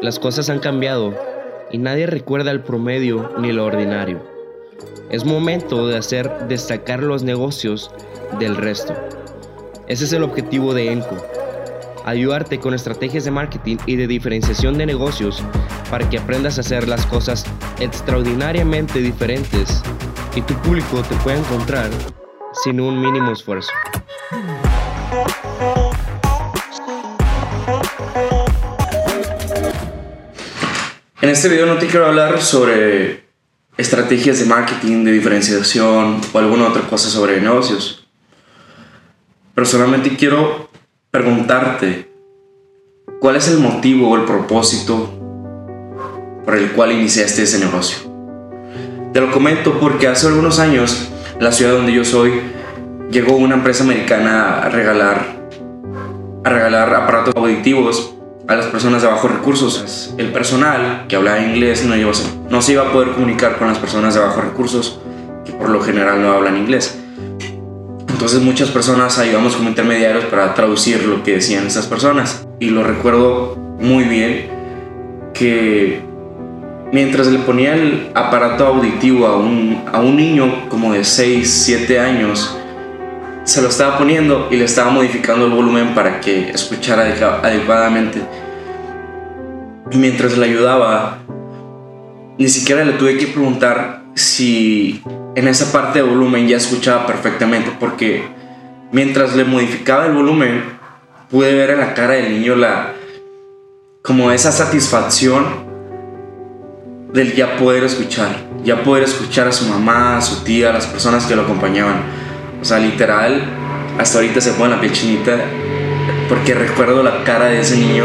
Las cosas han cambiado y nadie recuerda el promedio ni lo ordinario. Es momento de hacer destacar los negocios del resto. Ese es el objetivo de ENCO. Ayudarte con estrategias de marketing y de diferenciación de negocios para que aprendas a hacer las cosas extraordinariamente diferentes y tu público te pueda encontrar sin un mínimo esfuerzo. En este video no te quiero hablar sobre estrategias de marketing, de diferenciación o alguna otra cosa sobre negocios. Personalmente quiero preguntarte cuál es el motivo o el propósito por el cual iniciaste ese negocio. Te lo comento porque hace algunos años, la ciudad donde yo soy, llegó una empresa americana a regalar, a regalar aparatos auditivos a las personas de bajos recursos. El personal que hablaba inglés no, iba a, se iba a poder comunicar con las personas de bajos recursos, que por lo general no hablan inglés. Entonces muchas personas ayudamos como intermediarios para traducir lo que decían esas personas. Y lo recuerdo muy bien que mientras le ponía el aparato auditivo a un, a un niño como de 6, 7 años, se lo estaba poniendo y le estaba modificando el volumen para que escuchara adecuadamente. Mientras le ayudaba, ni siquiera le tuve que preguntar si en esa parte de volumen ya escuchaba perfectamente, porque mientras le modificaba el volumen, pude ver en la cara del niño la como esa satisfacción del ya poder escuchar, ya poder escuchar a su mamá, a su tía, a las personas que lo acompañaban o sea, literal, hasta ahorita se pone la piel chinita porque recuerdo la cara de ese niño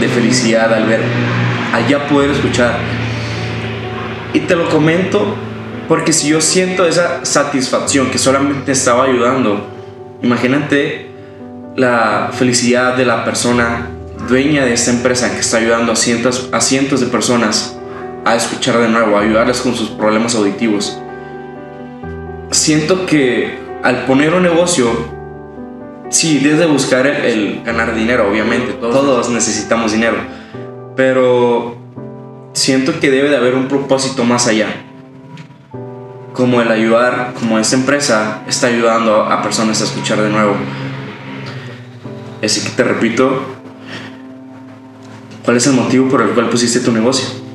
de felicidad al ver allá poder escuchar. Y te lo comento porque si yo siento esa satisfacción que solamente estaba ayudando, imagínate la felicidad de la persona dueña de esta empresa que está ayudando a cientos, a cientos de personas a escuchar de nuevo, a ayudarles con sus problemas auditivos siento que al poner un negocio, sí, desde buscar el, ganar dinero, obviamente, todos, necesitamos dinero, pero siento que debe de haber un propósito más allá. Como el ayudar, como esta empresa está ayudando a personas a escuchar de nuevo. Así que te repito, ¿cuál es el motivo por el cual pusiste tu negocio?